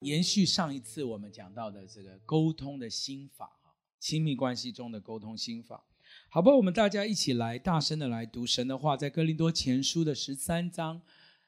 延续上一次我们讲到的这个沟通的心法，亲密关系中的沟通心法，好吧，我们大家一起来大声的来读神的话，在哥林多前书的十三章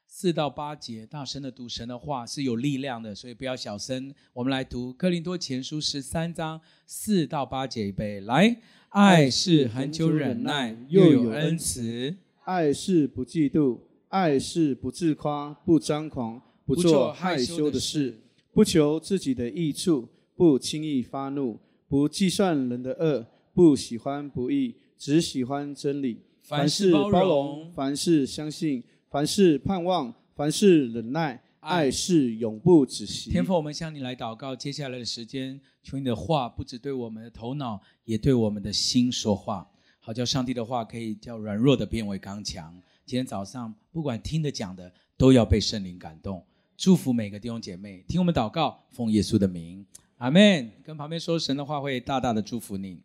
四到八节，大声的读神的话是有力量的，所以不要小声。我们来读哥林多前书十三章四到八节，预备来，爱是恒久忍耐，又有恩慈；爱是不嫉妒，爱是不自夸，不张狂，不做害羞的事。不求自己的益处，不轻易发怒，不计算人的恶，不喜欢不义，只喜欢真理。凡事包容，凡事相信，凡事盼望，凡事忍耐。爱是永不止息。天父，我们向你来祷告，接下来的时间，求你的话不只对我们的头脑，也对我们的心说话，好叫上帝的话可以叫软弱的变为刚强。今天早上，不管听的讲的，都要被圣灵感动。祝福每个弟兄姐妹，听我们祷告，奉耶稣的名，阿门。跟旁边说神的话，会大大的祝福你。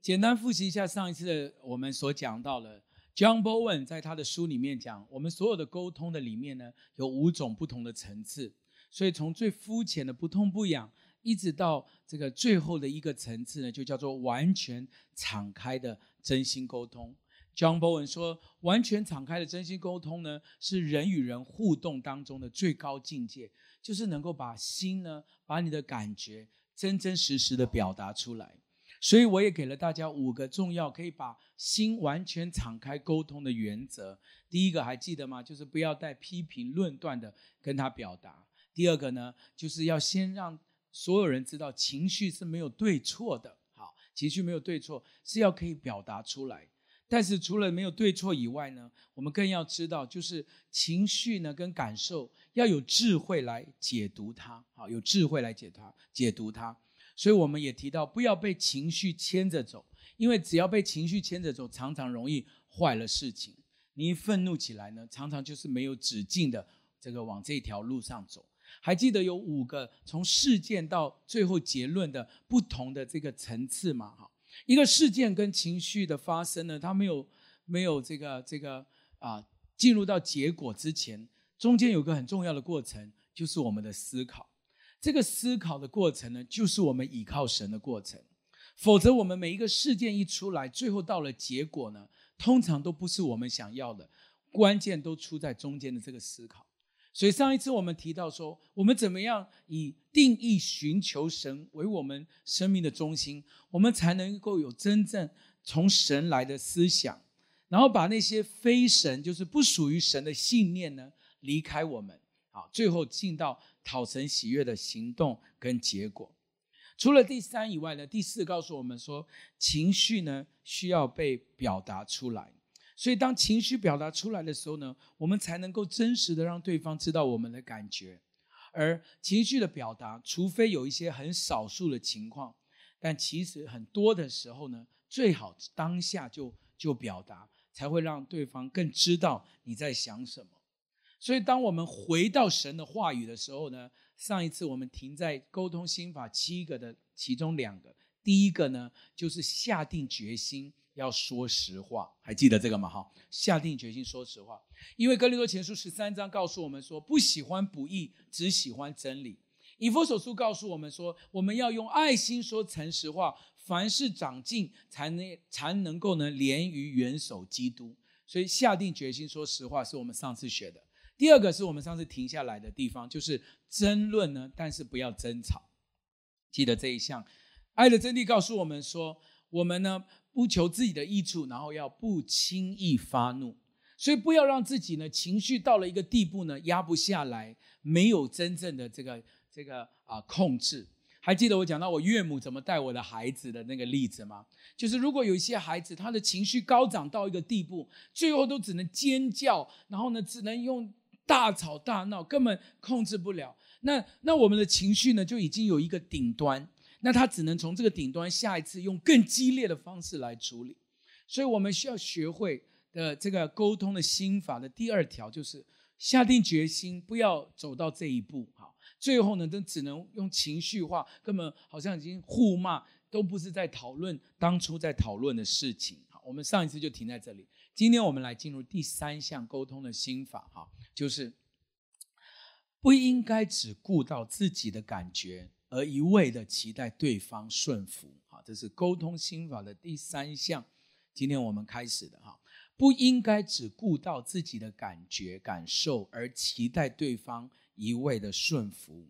简单复习一下上一次的我们所讲到的，John Bowen 在他的书里面讲，我们所有的沟通的里面呢，有五种不同的层次。所以从最肤浅的不痛不痒，一直到这个最后的一个层次呢，就叫做完全敞开的真心沟通。John Bowen 说：“完全敞开的真心沟通呢，是人与人互动当中的最高境界，就是能够把心呢，把你的感觉真真实实的表达出来。所以我也给了大家五个重要可以把心完全敞开沟通的原则。第一个还记得吗？就是不要带批评论断的跟他表达。第二个呢，就是要先让所有人知道情绪是没有对错的。好，情绪没有对错，是要可以表达出来。”但是除了没有对错以外呢，我们更要知道，就是情绪呢跟感受要有智慧来解读它，好，有智慧来解它，解读它。所以我们也提到，不要被情绪牵着走，因为只要被情绪牵着走，常常容易坏了事情。你一愤怒起来呢，常常就是没有止境的这个往这条路上走。还记得有五个从事件到最后结论的不同的这个层次吗？哈。一个事件跟情绪的发生呢，它没有没有这个这个啊进入到结果之前，中间有个很重要的过程，就是我们的思考。这个思考的过程呢，就是我们倚靠神的过程。否则，我们每一个事件一出来，最后到了结果呢，通常都不是我们想要的。关键都出在中间的这个思考。所以上一次我们提到说，我们怎么样以定义寻求神为我们生命的中心，我们才能够有真正从神来的思想，然后把那些非神，就是不属于神的信念呢，离开我们，好，最后进到讨神喜悦的行动跟结果。除了第三以外呢，第四告诉我们说，情绪呢需要被表达出来。所以，当情绪表达出来的时候呢，我们才能够真实的让对方知道我们的感觉。而情绪的表达，除非有一些很少数的情况，但其实很多的时候呢，最好当下就就表达，才会让对方更知道你在想什么。所以，当我们回到神的话语的时候呢，上一次我们停在沟通心法七个的其中两个，第一个呢，就是下定决心。要说实话，还记得这个吗？哈，下定决心说实话，因为哥林多前书十三章告诉我们说，不喜欢不义，只喜欢真理。以弗所书告诉我们说，我们要用爱心说诚实话，凡事长进，才能才能够呢连于元首基督。所以下定决心说实话，是我们上次学的。第二个是我们上次停下来的地方，就是争论呢，但是不要争吵。记得这一项，爱的真谛告诉我们说，我们呢。不求自己的益处，然后要不轻易发怒，所以不要让自己呢情绪到了一个地步呢压不下来，没有真正的这个这个啊控制。还记得我讲到我岳母怎么带我的孩子的那个例子吗？就是如果有一些孩子他的情绪高涨到一个地步，最后都只能尖叫，然后呢只能用大吵大闹，根本控制不了。那那我们的情绪呢就已经有一个顶端。那他只能从这个顶端，下一次用更激烈的方式来处理，所以我们需要学会的这个沟通的心法的第二条就是下定决心，不要走到这一步。好，最后呢，都只能用情绪化，根本好像已经互骂，都不是在讨论当初在讨论的事情。好，我们上一次就停在这里，今天我们来进入第三项沟通的心法，哈，就是不应该只顾到自己的感觉，而一味的期待对方顺服。好，这是沟通心法的第三项。今天我们开始的哈，不应该只顾到自己的感觉感受，而期待对方一味的顺服。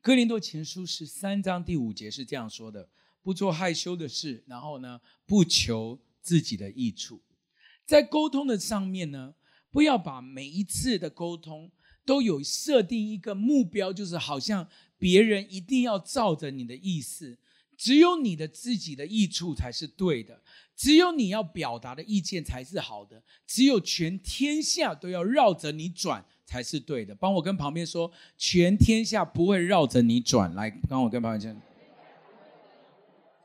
哥林多前书十三章第五节是这样说的：不做害羞的事，然后呢，不求自己的益处。在沟通的上面呢，不要把每一次的沟通都有设定一个目标，就是好像别人一定要照着你的意思，只有你的自己的益处才是对的，只有你要表达的意见才是好的，只有全天下都要绕着你转才是对的。帮我跟旁边说，全天下不会绕着你转。来，帮我跟旁边讲。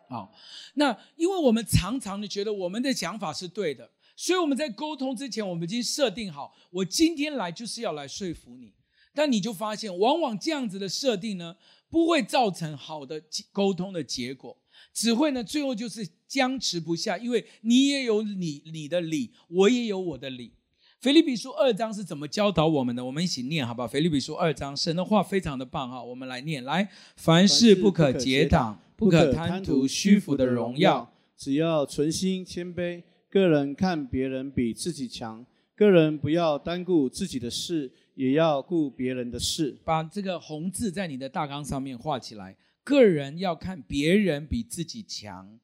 好，那因为我们常常的觉得我们的想法是对的。所以我们在沟通之前，我们已经设定好，我今天来就是要来说服你。但你就发现，往往这样子的设定呢，不会造成好的沟通的结果，只会呢最后就是僵持不下，因为你也有你你的理，我也有我的理。腓立比书二章是怎么教导我们的？我们一起念好不好？腓立比书二章，神的话非常的棒哈，我们来念来，凡事不可结党，不可贪图虚浮的荣耀，只要存心谦卑。个人看别人比自己强，个人不要单顾自己的事，也要顾别人的事。把这个红字在你的大纲上面画起来。个人要看别人比自己强，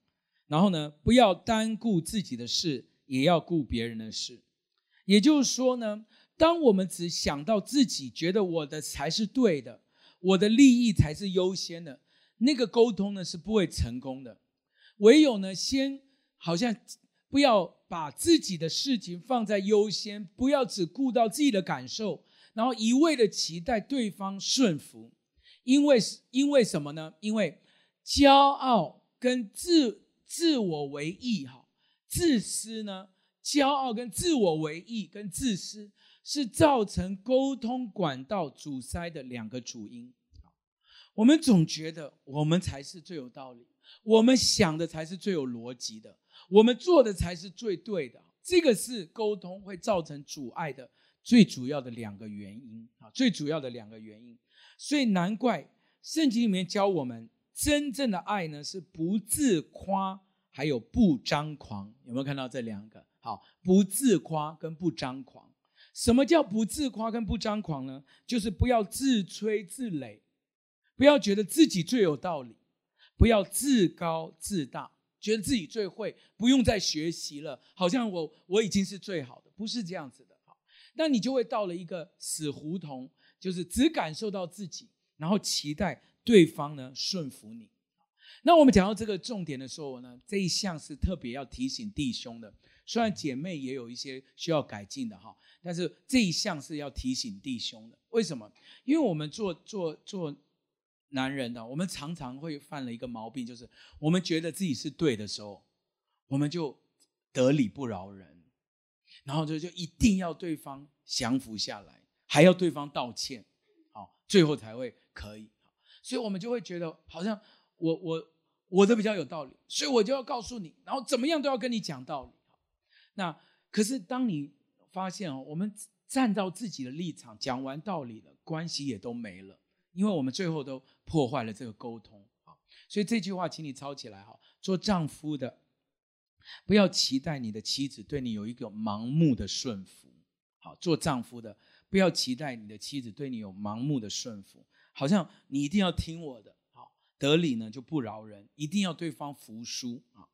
然后呢，不要单顾自己的事，也要顾别人的事。也就是说呢，当我们只想到自己，觉得我的才是对的，我的利益才是优先的，那个沟通呢是不会成功的。唯有呢，先好像。不要把自己的事情放在优先，不要只顾到自己的感受，然后一味的期待对方顺服，因为因为什么呢？因为骄傲跟自自我为意，哈，自私呢？骄傲跟自我为意跟自私是造成沟通管道阻塞的两个主因。我们总觉得我们才是最有道理，我们想的才是最有逻辑的。我们做的才是最对的，这个是沟通会造成阻碍的最主要的两个原因啊，最主要的两个原因，所以难怪圣经里面教我们，真正的爱呢是不自夸，还有不张狂。有没有看到这两个？好，不自夸跟不张狂。什么叫不自夸跟不张狂呢？就是不要自吹自擂，不要觉得自己最有道理，不要自高自大。觉得自己最会，不用再学习了，好像我我已经是最好的，不是这样子的。好，那你就会到了一个死胡同，就是只感受到自己，然后期待对方呢顺服你。那我们讲到这个重点的时候呢，这一项是特别要提醒弟兄的，虽然姐妹也有一些需要改进的哈，但是这一项是要提醒弟兄的。为什么？因为我们做做做。男人呢，我们常常会犯了一个毛病，就是我们觉得自己是对的时候，我们就得理不饶人，然后就就一定要对方降服下来，还要对方道歉，好，最后才会可以。所以我们就会觉得好像我我我的比较有道理，所以我就要告诉你，然后怎么样都要跟你讲道理。那可是当你发现哦，我们站到自己的立场讲完道理了，关系也都没了。因为我们最后都破坏了这个沟通啊，所以这句话请你抄起来哈。做丈夫的，不要期待你的妻子对你有一个盲目的顺服。好，做丈夫的，不要期待你的妻子对你有盲目的顺服，好像你一定要听我的。好，得理呢就不饶人，一定要对方服输啊。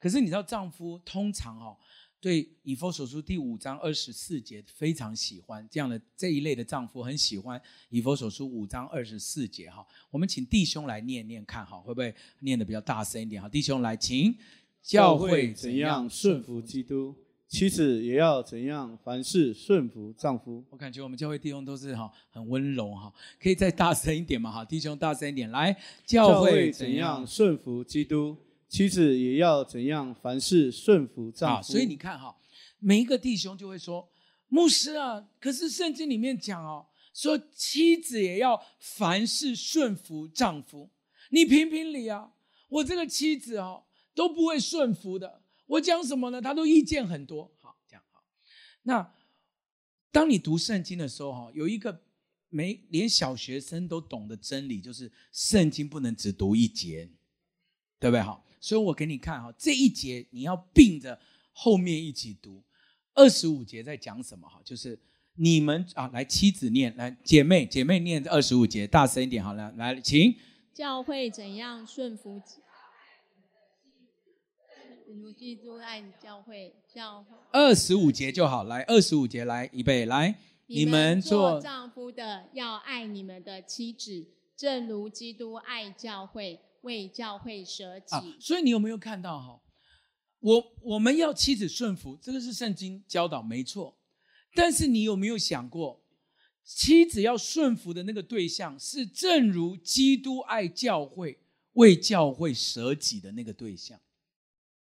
可是你知道，丈夫通常哈。对以弗所书第五章二十四节非常喜欢这样的这一类的丈夫，很喜欢以弗所书五章二十四节哈。我们请弟兄来念念看哈，会不会念的比较大声一点哈？弟兄来，请教会怎样顺服基督，妻子也要怎样凡事顺服丈夫。我感觉我们教会弟兄都是哈很温柔哈，可以再大声一点嘛？哈，弟兄大声一点来，教会怎样顺服基督。妻子也要怎样？凡事顺服丈夫。所以你看哈，每一个弟兄就会说：“牧师啊，可是圣经里面讲哦，说妻子也要凡事顺服丈夫。你评评理啊，我这个妻子哦都不会顺服的。我讲什么呢？他都意见很多。好，这样好。那当你读圣经的时候哈，有一个没连小学生都懂的真理，就是圣经不能只读一节，对不对？好，所以我给你看哈，这一节你要并着后面一起读。二十五节在讲什么？哈，就是你们啊，来妻子念，来姐妹姐妹念二十五节，大声一点好了，来，请。教会怎样顺服？如基督爱教会，教会。二十五节就好，来，二十五节来，预备来。你们做丈夫的要爱你们的妻子，正如基督爱教会，为教会舍己。所以你有没有看到哈？我我们要妻子顺服，这个是圣经教导，没错。但是你有没有想过，妻子要顺服的那个对象，是正如基督爱教会、为教会舍己的那个对象，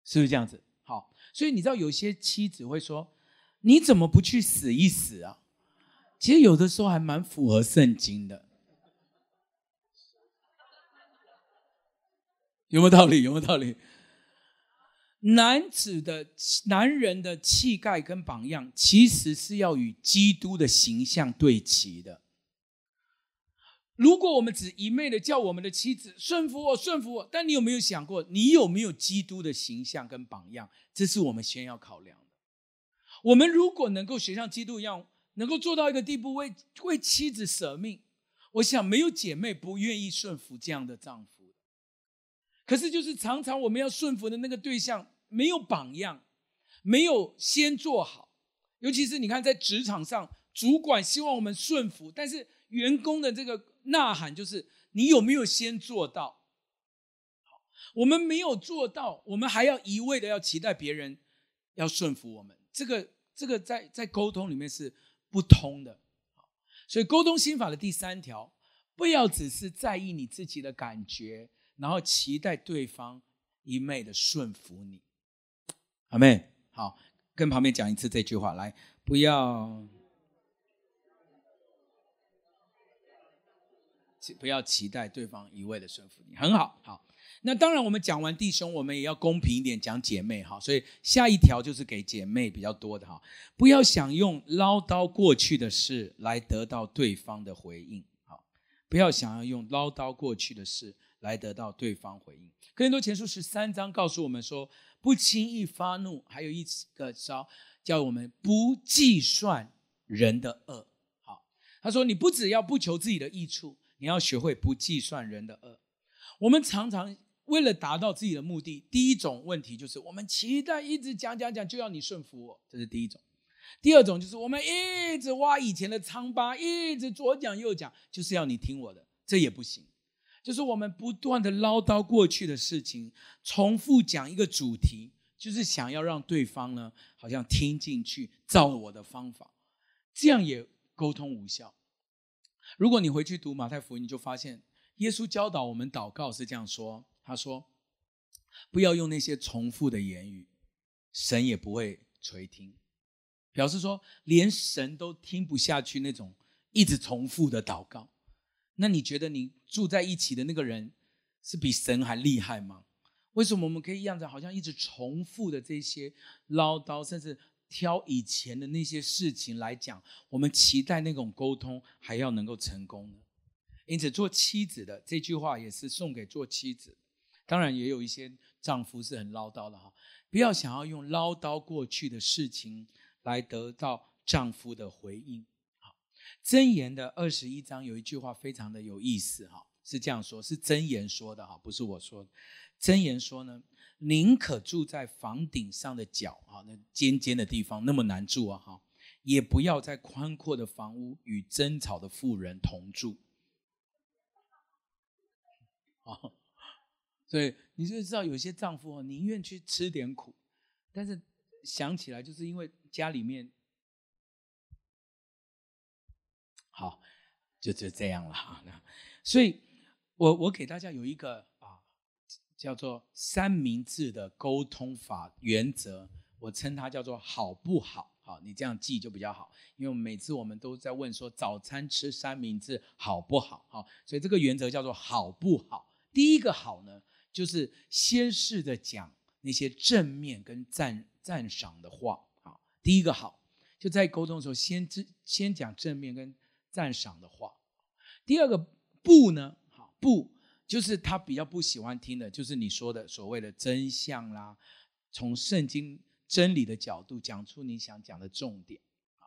是不是这样子？好，所以你知道有些妻子会说：“你怎么不去死一死啊？”其实有的时候还蛮符合圣经的，有没有道理？有没有道理？男子的男人的气概跟榜样，其实是要与基督的形象对齐的。如果我们只一昧的叫我们的妻子顺服我、顺服我，但你有没有想过，你有没有基督的形象跟榜样？这是我们先要考量的。我们如果能够学像基督一样，能够做到一个地步，为为妻子舍命，我想没有姐妹不愿意顺服这样的丈夫。可是，就是常常我们要顺服的那个对象没有榜样，没有先做好。尤其是你看，在职场上，主管希望我们顺服，但是员工的这个呐喊就是：你有没有先做到？好，我们没有做到，我们还要一味的要期待别人要顺服我们。这个这个在在沟通里面是不通的。所以沟通心法的第三条，不要只是在意你自己的感觉。然后期待对方一昧的顺服你，阿妹，好，跟旁边讲一次这句话，来，不要，不要期待对方一味的顺服你，很好，好。那当然，我们讲完弟兄，我们也要公平一点讲姐妹，哈。所以下一条就是给姐妹比较多的，哈，不要想用唠叨过去的事来得到对方的回应，好，不要想要用唠叨过去的事。来得到对方回应。哥林多前书十三章告诉我们说，不轻易发怒，还有一个招，叫我们不计算人的恶。好，他说你不只要不求自己的益处，你要学会不计算人的恶。我们常常为了达到自己的目的，第一种问题就是我们期待一直讲讲讲，就要你顺服我，这是第一种。第二种就是我们一直挖以前的疮疤，一直左讲右讲，就是要你听我的，这也不行。就是我们不断的唠叨过去的事情，重复讲一个主题，就是想要让对方呢，好像听进去，照我的方法，这样也沟通无效。如果你回去读马太福音，你就发现耶稣教导我们祷告是这样说：他说，不要用那些重复的言语，神也不会垂听。表示说，连神都听不下去那种一直重复的祷告。那你觉得你住在一起的那个人是比神还厉害吗？为什么我们可以样子好像一直重复的这些唠叨，甚至挑以前的那些事情来讲，我们期待那种沟通还要能够成功呢？因此，做妻子的这句话也是送给做妻子，当然也有一些丈夫是很唠叨的哈，不要想要用唠叨过去的事情来得到丈夫的回应。箴言的二十一章有一句话非常的有意思哈，是这样说，是箴言说的哈，不是我说的。箴言说呢，宁可住在房顶上的角啊，那尖尖的地方那么难住啊哈，也不要在宽阔的房屋与争吵的妇人同住。啊，所以你就知道有些丈夫啊，宁愿去吃点苦，但是想起来就是因为家里面。好，就就这样了哈。那所以，我我给大家有一个啊，叫做三明治的沟通法原则，我称它叫做好不好？好，你这样记就比较好，因为每次我们都在问说早餐吃三明治好不好？好，所以这个原则叫做好不好？第一个好呢，就是先试着讲那些正面跟赞赞赏的话。好，第一个好，就在沟通的时候先先讲正面跟。赞赏的话。第二个不呢，好不就是他比较不喜欢听的，就是你说的所谓的真相啦，从圣经真理的角度讲出你想讲的重点啊。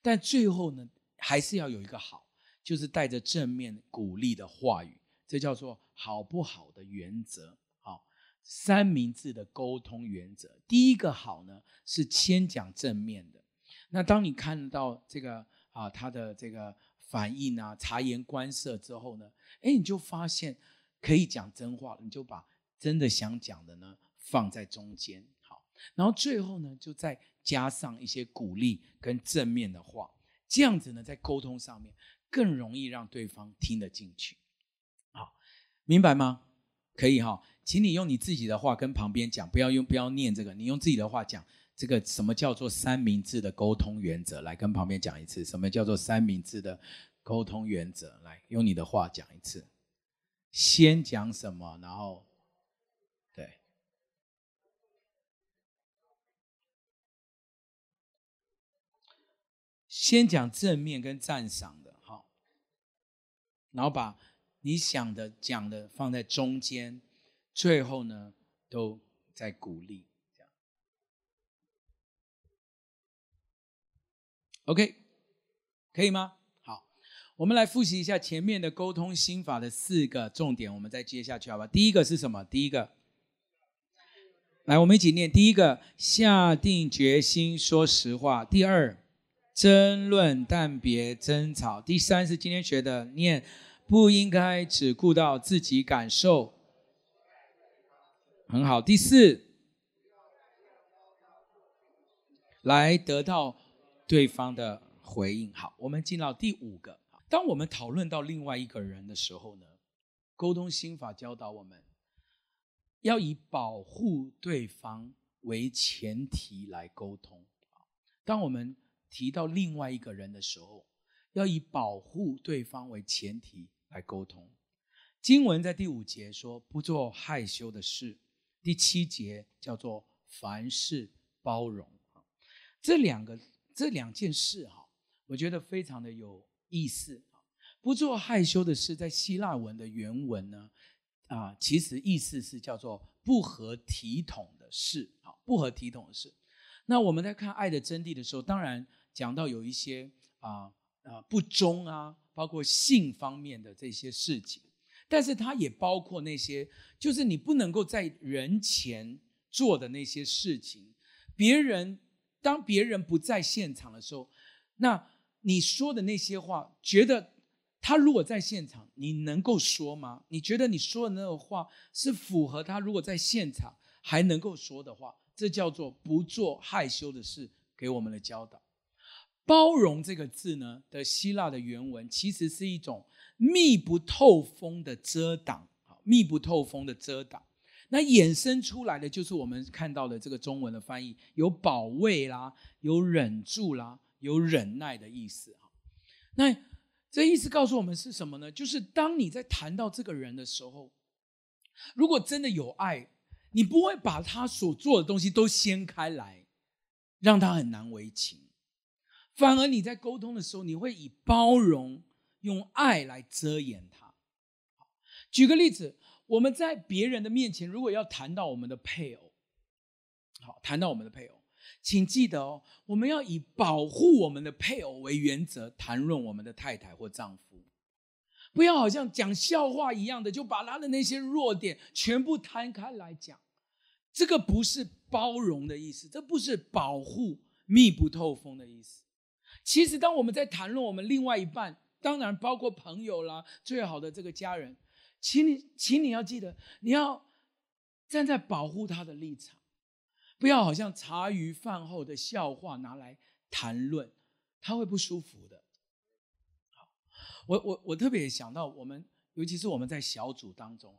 但最后呢，还是要有一个好，就是带着正面鼓励的话语，这叫做好不好的原则。好，三明治的沟通原则，第一个好呢是先讲正面的。那当你看到这个啊，他的这个反应啊，察言观色之后呢，哎，你就发现可以讲真话，你就把真的想讲的呢放在中间。好，然后最后呢，就再加上一些鼓励跟正面的话，这样子呢，在沟通上面更容易让对方听得进去。好，明白吗？可以哈，请你用你自己的话跟旁边讲，不要用不要念这个，你用自己的话讲。这个什么叫做三明治的沟通原则？来跟旁边讲一次，什么叫做三明治的沟通原则？来用你的话讲一次。先讲什么，然后，对，先讲正面跟赞赏的，好，然后把你想的讲的放在中间，最后呢都在鼓励。OK，可以吗？好，我们来复习一下前面的沟通心法的四个重点，我们再接下去，好吧？第一个是什么？第一个，来，我们一起念。第一个，下定决心说实话。第二，争论但别争吵。第三是今天学的，念不应该只顾到自己感受。很好。第四，来得到。对方的回应。好，我们进到第五个。当我们讨论到另外一个人的时候呢，沟通心法教导我们要以保护对方为前提来沟通。当我们提到另外一个人的时候，要以保护对方为前提来沟通。经文在第五节说：“不做害羞的事。”第七节叫做“凡事包容”。这两个。这两件事哈，我觉得非常的有意思。不做害羞的事，在希腊文的原文呢，啊，其实意思是叫做不合体统的事。好，不合体统的事。那我们在看《爱的真谛》的时候，当然讲到有一些啊啊不忠啊，包括性方面的这些事情，但是它也包括那些，就是你不能够在人前做的那些事情，别人。当别人不在现场的时候，那你说的那些话，觉得他如果在现场，你能够说吗？你觉得你说的那个话是符合他如果在现场还能够说的话？这叫做不做害羞的事，给我们的教导。包容这个字呢的希腊的原文，其实是一种密不透风的遮挡，密不透风的遮挡。那衍生出来的就是我们看到的这个中文的翻译，有保卫啦，有忍住啦，有忍耐的意思哈。那这意思告诉我们是什么呢？就是当你在谈到这个人的时候，如果真的有爱，你不会把他所做的东西都掀开来，让他很难为情。反而你在沟通的时候，你会以包容、用爱来遮掩他。举个例子。我们在别人的面前，如果要谈到我们的配偶，好，谈到我们的配偶，请记得哦，我们要以保护我们的配偶为原则谈论我们的太太或丈夫，不要好像讲笑话一样的，就把他的那些弱点全部摊开来讲，这个不是包容的意思，这不是保护密不透风的意思。其实，当我们在谈论我们另外一半，当然包括朋友啦，最好的这个家人。请你，请你要记得，你要站在保护他的立场，不要好像茶余饭后的笑话拿来谈论，他会不舒服的。好，我我我特别想到，我们尤其是我们在小组当中，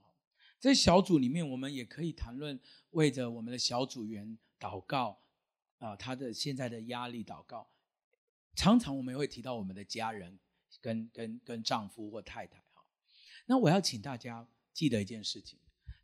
在小组里面，我们也可以谈论为着我们的小组员祷告啊，他的现在的压力祷告。常常我们会提到我们的家人，跟跟跟丈夫或太太。那我要请大家记得一件事情：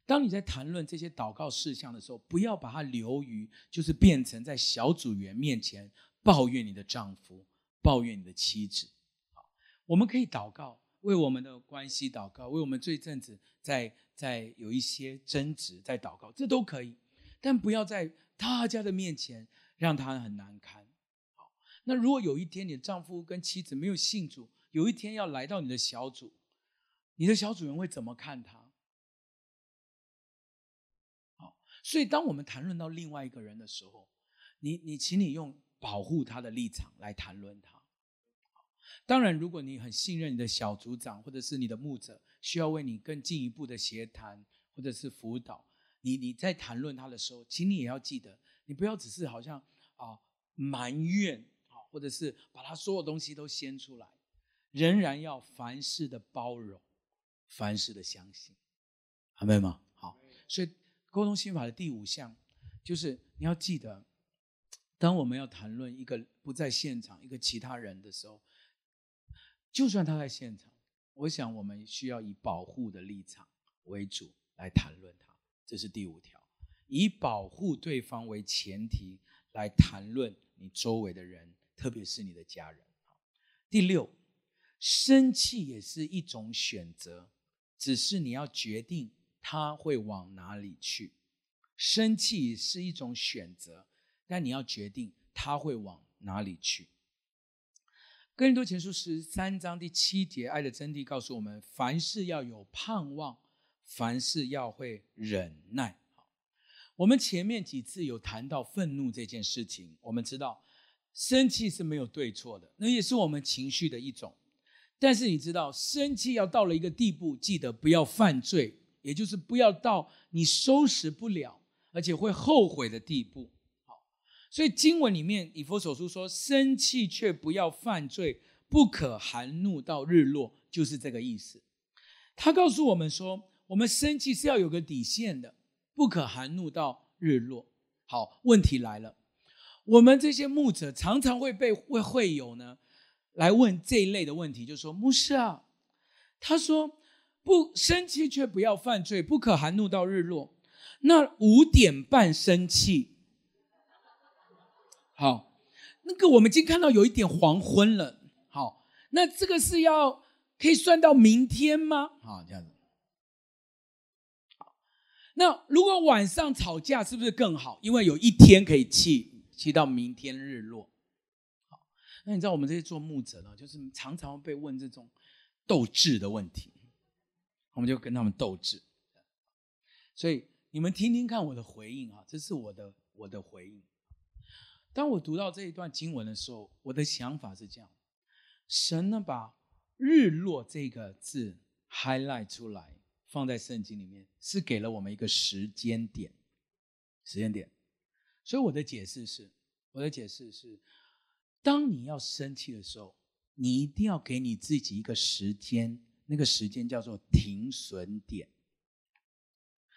当你在谈论这些祷告事项的时候，不要把它流于，就是变成在小组员面前抱怨你的丈夫、抱怨你的妻子。好我们可以祷告，为我们的关系祷告，为我们这一阵子在在有一些争执在祷告，这都可以，但不要在大家的面前让他很难堪。好，那如果有一天你的丈夫跟妻子没有信主，有一天要来到你的小组，你的小组员会怎么看他？好，所以当我们谈论到另外一个人的时候，你你请你用保护他的立场来谈论他。当然，如果你很信任你的小组长或者是你的牧者，需要为你更进一步的协谈或者是辅导，你你在谈论他的时候，请你也要记得，你不要只是好像啊埋怨啊，或者是把他所有东西都掀出来，仍然要凡事的包容，凡事的相信，明白吗？好，所以沟通心法的第五项就是你要记得，当我们要谈论一个不在现场一个其他人的时候。就算他在现场，我想我们需要以保护的立场为主来谈论他。这是第五条，以保护对方为前提来谈论你周围的人，特别是你的家人。第六，生气也是一种选择，只是你要决定他会往哪里去。生气是一种选择，但你要决定他会往哪里去。哥林多前书十三章第七节，爱的真谛告诉我们：凡事要有盼望，凡事要会忍耐。我们前面几次有谈到愤怒这件事情，我们知道生气是没有对错的，那也是我们情绪的一种。但是你知道，生气要到了一个地步，记得不要犯罪，也就是不要到你收拾不了，而且会后悔的地步。好所以经文里面，以弗所书说：“生气却不要犯罪，不可含怒到日落。”就是这个意思。他告诉我们说，我们生气是要有个底线的，不可含怒到日落。好，问题来了，我们这些牧者常常会被会会友呢来问这一类的问题，就说：“牧师啊，他说不生气却不要犯罪，不可含怒到日落。那五点半生气。”好，那个我们已经看到有一点黄昏了。好，那这个是要可以算到明天吗？好，这样子。好，那如果晚上吵架是不是更好？因为有一天可以气，气到明天日落。那你知道我们这些做牧者呢，就是常常被问这种斗智的问题，我们就跟他们斗智。所以你们听听看我的回应啊，这是我的我的回应。当我读到这一段经文的时候，我的想法是这样：神呢，把“日落”这个字 highlight 出来，放在圣经里面，是给了我们一个时间点。时间点。所以我的解释是，我的解释是，当你要生气的时候，你一定要给你自己一个时间，那个时间叫做停损点，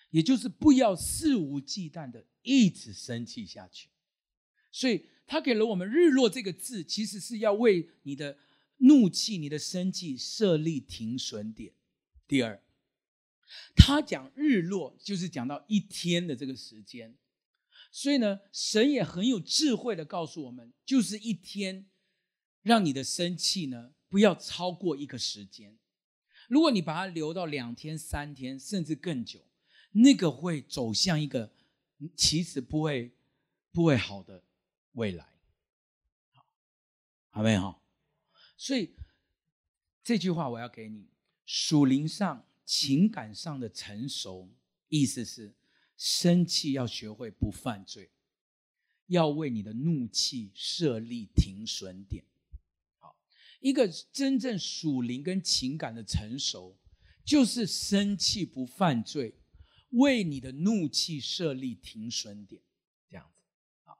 也就是不要肆无忌惮的一直生气下去。所以他给了我们“日落”这个字，其实是要为你的怒气、你的生气设立停损点。第二，他讲日落，就是讲到一天的这个时间。所以呢，神也很有智慧的告诉我们，就是一天，让你的生气呢不要超过一个时间。如果你把它留到两天、三天，甚至更久，那个会走向一个其实不会不会好的。未来，好，好没有？所以这句话我要给你：属灵上、情感上的成熟，意思是生气要学会不犯罪，要为你的怒气设立停损点。好，一个真正属灵跟情感的成熟，就是生气不犯罪，为你的怒气设立停损点。这样子。好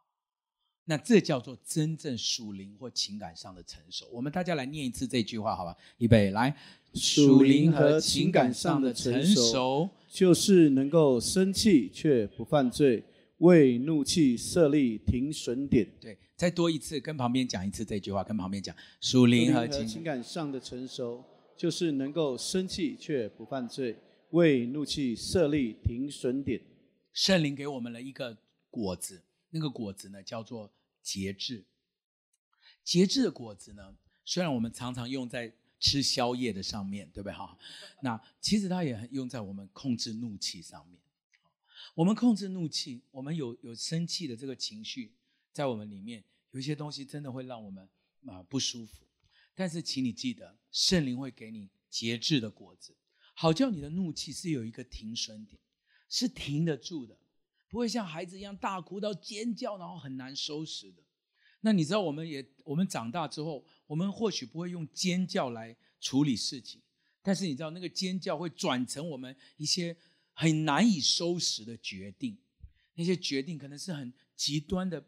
那这叫做真正属灵或情感上的成熟。我们大家来念一次这句话，好吧？预备，来，属灵和情感上的成熟，就是能够生气却不犯罪，为怒气设立停损点。对，再多一次，跟旁边讲一次这句话，跟旁边讲，属灵和情感上的成熟，就是能够生气却不犯罪，为怒气设立停损点。圣灵给我们了一个果子，那个果子呢，叫做。节制，节制的果子呢？虽然我们常常用在吃宵夜的上面，对不对哈？那其实它也用在我们控制怒气上面。我们控制怒气，我们有有生气的这个情绪在我们里面，有一些东西真的会让我们啊不舒服。但是，请你记得，圣灵会给你节制的果子，好叫你的怒气是有一个停损点，是停得住的，不会像孩子一样大哭到尖叫，然后很难收拾的。那你知道，我们也我们长大之后，我们或许不会用尖叫来处理事情，但是你知道，那个尖叫会转成我们一些很难以收拾的决定，那些决定可能是很极端的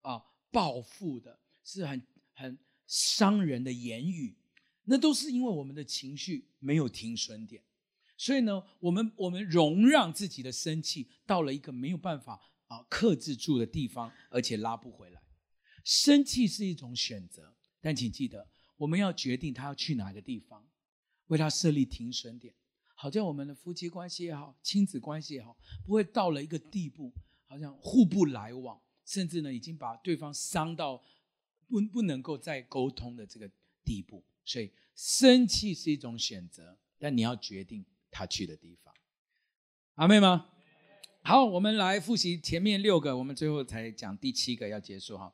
啊，报复的，是很很伤人的言语，那都是因为我们的情绪没有停损点，所以呢，我们我们容让自己的生气到了一个没有办法啊克制住的地方，而且拉不回来。生气是一种选择，但请记得，我们要决定他要去哪个地方，为他设立停损点，好像我们的夫妻关系也好，亲子关系也好，不会到了一个地步，好像互不来往，甚至呢，已经把对方伤到不不能够再沟通的这个地步。所以，生气是一种选择，但你要决定他去的地方。阿妹吗？好，我们来复习前面六个，我们最后才讲第七个要结束哈。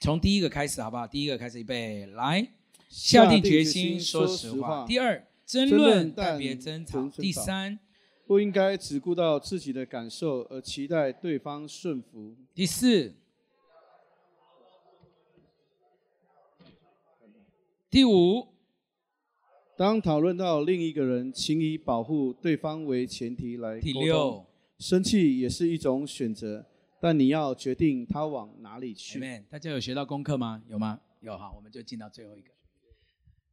从第一个开始，好不好？第一个开始，预备，来，下定决心说实话。第二，争论但别争吵。第三，不应该只顾到自己的感受而期待对方顺服。第四，第五，当讨论到另一个人，请以保护对方为前提来。第六，生气也是一种选择。但你要决定他往哪里去。大家有学到功课吗？有吗？有哈，我们就进到最后一个。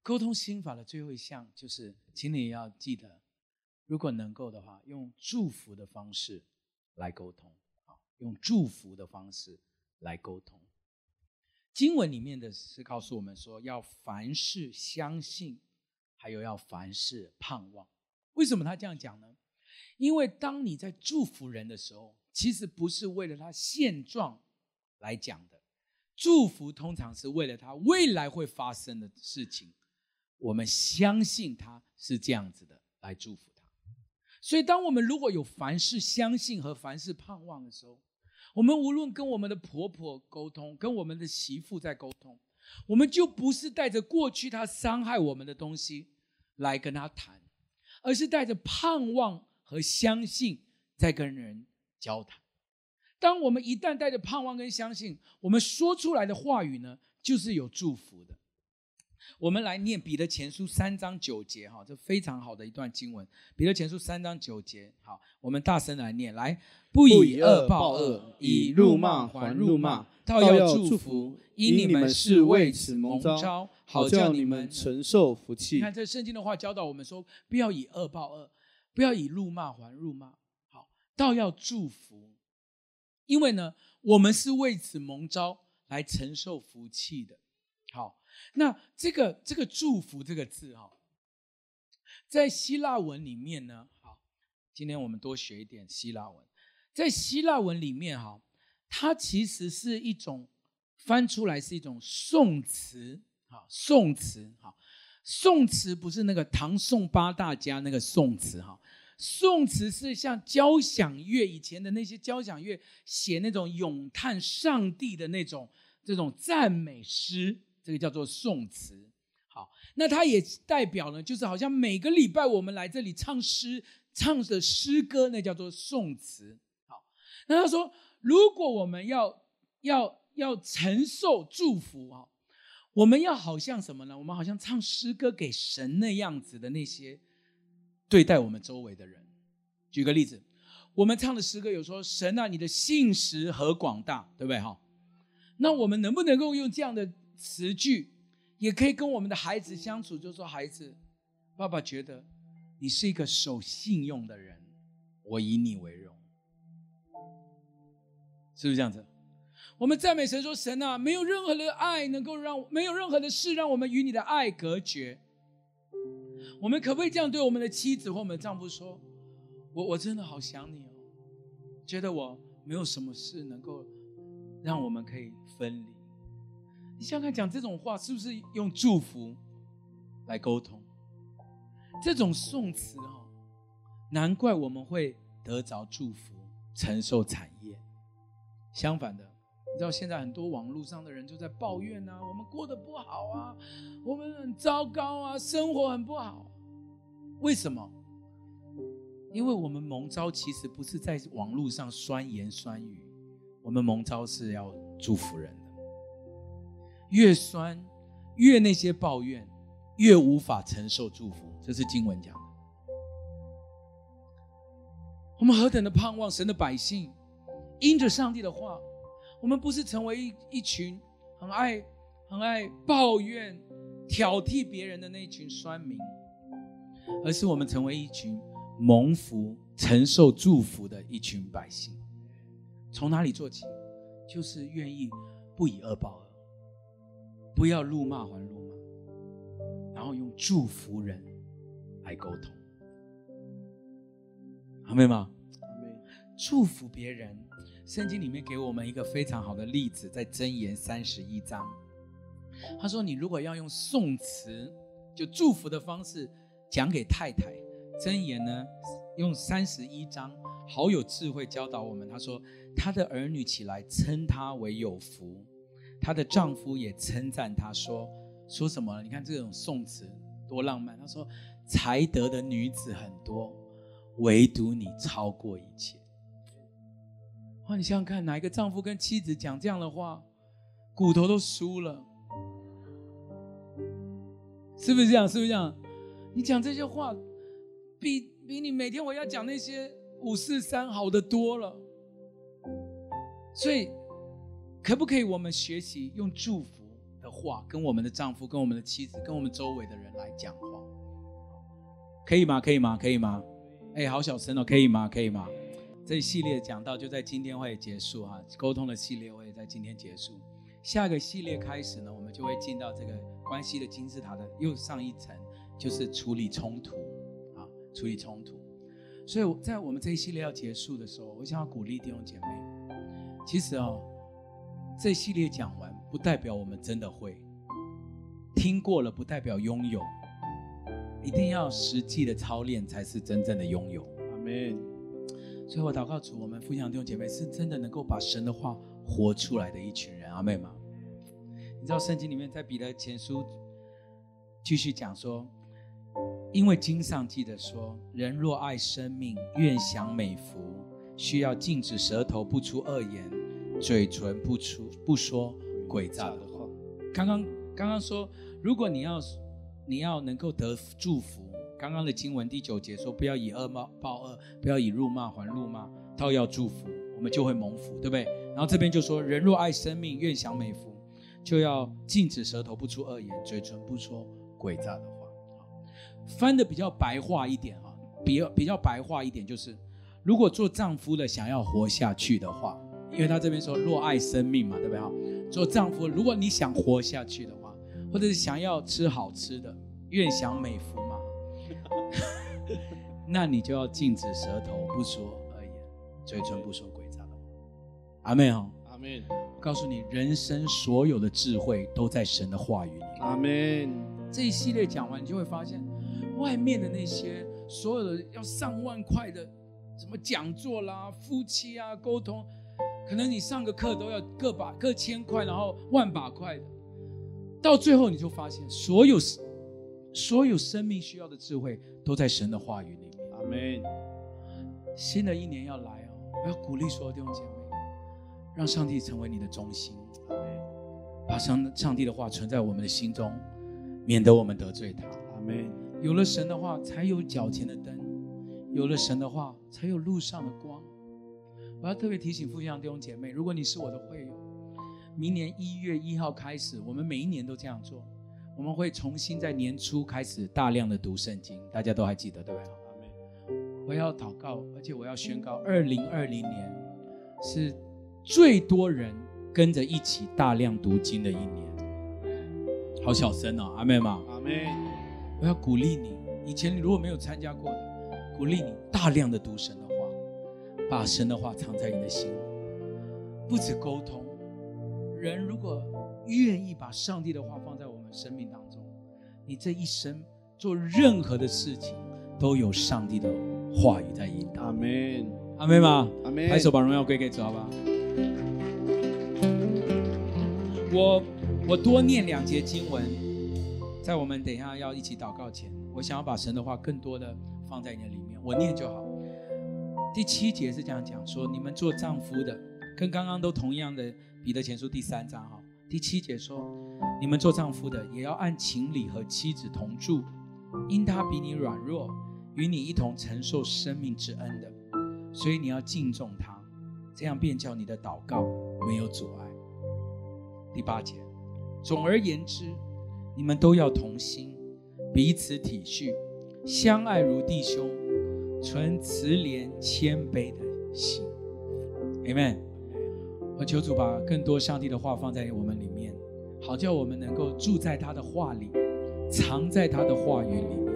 沟通心法的最后一项就是，请你要记得，如果能够的话，用祝福的方式来沟通。啊，用祝福的方式来沟通。经文里面的是告诉我们说，要凡事相信，还有要凡事盼望。为什么他这样讲呢？因为当你在祝福人的时候，其实不是为了他现状来讲的，祝福通常是为了他未来会发生的事情。我们相信他是这样子的来祝福他。所以，当我们如果有凡事相信和凡事盼望的时候，我们无论跟我们的婆婆沟通，跟我们的媳妇在沟通，我们就不是带着过去他伤害我们的东西来跟他谈，而是带着盼望和相信在跟人交谈。当我们一旦带着盼望跟相信，我们说出来的话语呢，就是有祝福的。我们来念彼得前书三章九节，哈，这非常好的一段经文。彼得前书三章九节，好，我们大声来念，来，不以恶报恶，以辱骂还辱骂，倒要祝福，因你们是为此蒙召，好叫你们承受福气。你看这圣经的话教导我们说，不要以恶报恶，不要以辱骂还辱骂。倒要祝福，因为呢，我们是为此蒙召来承受福气的。好，那这个这个祝福这个字哈，在希腊文里面呢，好，今天我们多学一点希腊文。在希腊文里面哈，它其实是一种翻出来是一种宋词，好，颂词，好，颂词不是那个唐宋八大家那个宋词哈。宋词是像交响乐以前的那些交响乐写那种咏叹上帝的那种这种赞美诗，这个叫做宋词。好，那它也代表呢，就是好像每个礼拜我们来这里唱诗，唱的诗歌，那叫做宋词。好，那他说，如果我们要要要承受祝福啊，我们要好像什么呢？我们好像唱诗歌给神那样子的那些。对待我们周围的人，举个例子，我们唱的诗歌有说：“神啊，你的信实和广大，对不对？”哈，那我们能不能够用这样的词句，也可以跟我们的孩子相处，就说：“孩子，爸爸觉得你是一个守信用的人，我以你为荣。”是不是这样子？我们赞美神说：“神啊，没有任何的爱能够让，没有任何的事让我们与你的爱隔绝。”我们可不可以这样对我们的妻子或我们的丈夫说：“我我真的好想你哦，觉得我没有什么事能够让我们可以分离，你想想看，讲这种话是不是用祝福来沟通？这种颂词哦，难怪我们会得着祝福，承受产业。相反的，你知道现在很多网络上的人就在抱怨啊，我们过得不好啊，我们很糟糕啊，生活很不好。为什么？因为我们蒙召其实不是在网络上酸言酸语，我们蒙召是要祝福人的。越酸，越那些抱怨，越无法承受祝福。这是经文讲的。我们何等的盼望神的百姓，因着上帝的话，我们不是成为一一群很爱很爱抱怨、挑剔别人的那一群酸民，而是我们成为一群蒙福、承受祝福的一群百姓。从哪里做起？就是愿意不以恶报恶，不要辱骂还辱骂，然后用祝福人。来沟通，阿们吗？祝福别人，圣经里面给我们一个非常好的例子，在箴言三十一章，他说：“你如果要用颂词，就祝福的方式讲给太太，箴言呢，用三十一章，好有智慧教导我们。他说，他的儿女起来称他为有福，他的丈夫也称赞他说，说什么？你看这种颂词多浪漫。他说。”才德的女子很多，唯独你超过一切。哇！你想想看，哪一个丈夫跟妻子讲这样的话，骨头都酥了，是不是这样？是不是这样？你讲这些话，比比你每天我要讲那些五四三好得多了。所以，可不可以我们学习用祝福的话，跟我们的丈夫、跟我们的妻子、跟我们周围的人来讲话？可以吗？可以吗？可以吗？哎，好小声哦！可以吗？可以吗？这一系列讲到就在今天会结束哈，沟通的系列会在今天结束。下个系列开始呢，我们就会进到这个关系的金字塔的又上一层，就是处理冲突啊，处理冲突。所以在我们这一系列要结束的时候，我想要鼓励弟兄姐妹，其实哦，这系列讲完不代表我们真的会，听过了不代表拥有。一定要实际的操练，才是真正的拥有。阿门。所以我祷告主，我们父亲弟兄姐妹是真的能够把神的话活出来的一群人。阿妹吗？你知道圣经里面在彼得前书继续讲说，因为经上记得说，人若爱生命，愿享美福，需要禁止舌头不出恶言，嘴唇不出不说诡诈的话。刚刚刚刚说，如果你要。你要能够得祝福，刚刚的经文第九节说：“不要以恶报报恶，不要以辱骂还辱骂，倒要祝福，我们就会蒙福，对不对？”然后这边就说：“人若爱生命，愿享美福，就要禁止舌头不出恶言，嘴唇不说诡诈的话。”翻的比较白话一点啊，比较比较白话一点就是，如果做丈夫的想要活下去的话，因为他这边说“若爱生命”嘛，对不对？哈，做丈夫，如果你想活下去的话。或者是想要吃好吃的，愿享美福？那你就要禁止舌头不说恶言，嘴唇不说诡诈的话。阿妹哦，阿妹。我告诉你，人生所有的智慧都在神的话语里。阿妹。这一系列讲完，你就会发现，外面的那些所有的要上万块的什么讲座啦、夫妻啊沟通，可能你上个课都要个把个千块，然后万把块的。到最后，你就发现，所有所有生命需要的智慧，都在神的话语里面。阿门。新的一年要来哦，我要鼓励所有弟兄姐妹，让上帝成为你的中心。阿门。把上上帝的话存在我们的心中，免得我们得罪他。阿门。有了神的话，才有脚前的灯；有了神的话，才有路上的光。我要特别提醒父亲弟兄姐妹，如果你是我的会友。明年一月一号开始，我们每一年都这样做。我们会重新在年初开始大量的读圣经，大家都还记得对吧？我要祷告，而且我要宣告，二零二零年是最多人跟着一起大量读经的一年。好小声哦，阿妹吗？阿妹。我要鼓励你，以前你如果没有参加过的，鼓励你大量的读神的话，把神的话藏在你的心里，不止沟通。人如果愿意把上帝的话放在生命当中，你这一生做任何的事情都有上帝的话语在引导。阿门，阿门吗？阿门。拍手把荣耀归给主，好不好？我我多念两节经文，在我们等一下要一起祷告前，我想要把神的话更多的放在你的里面，我念就好。第七节是这样讲说：你们做丈夫的，跟刚刚都同样的，彼得前书第三章哈。第七节说：你们做丈夫的，也要按情理和妻子同住，因他比你软弱，与你一同承受生命之恩的，所以你要敬重他，这样便叫你的祷告没有阻碍。第八节，总而言之，你们都要同心，彼此体恤，相爱如弟兄，存慈怜谦卑的心。Amen。我求主把更多上帝的话放在我们里面，好叫我们能够住在他的话里，藏在他的话语里面，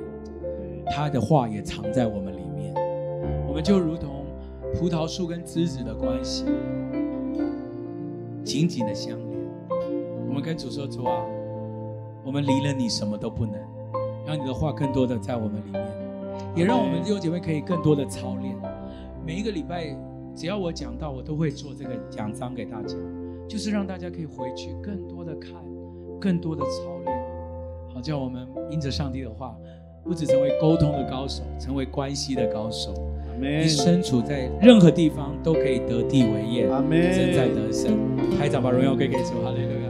他的话也藏在我们里面。我们就如同葡萄树跟枝子的关系，紧紧的相连。我们跟主说：“主啊，我们离了你什么都不能，让你的话更多的在我们里面，也让我们弟兄姐妹可以更多的操练。每一个礼拜，只要我讲到，我都会做这个奖章给大家，就是让大家可以回去更多的看，更多的操练，好叫我们因着上帝的话，不止成为沟通的高手，成为关系的高手。你身处在任何地方都可以得地为业，正在得胜。台长把荣耀归给主，哈利路亚。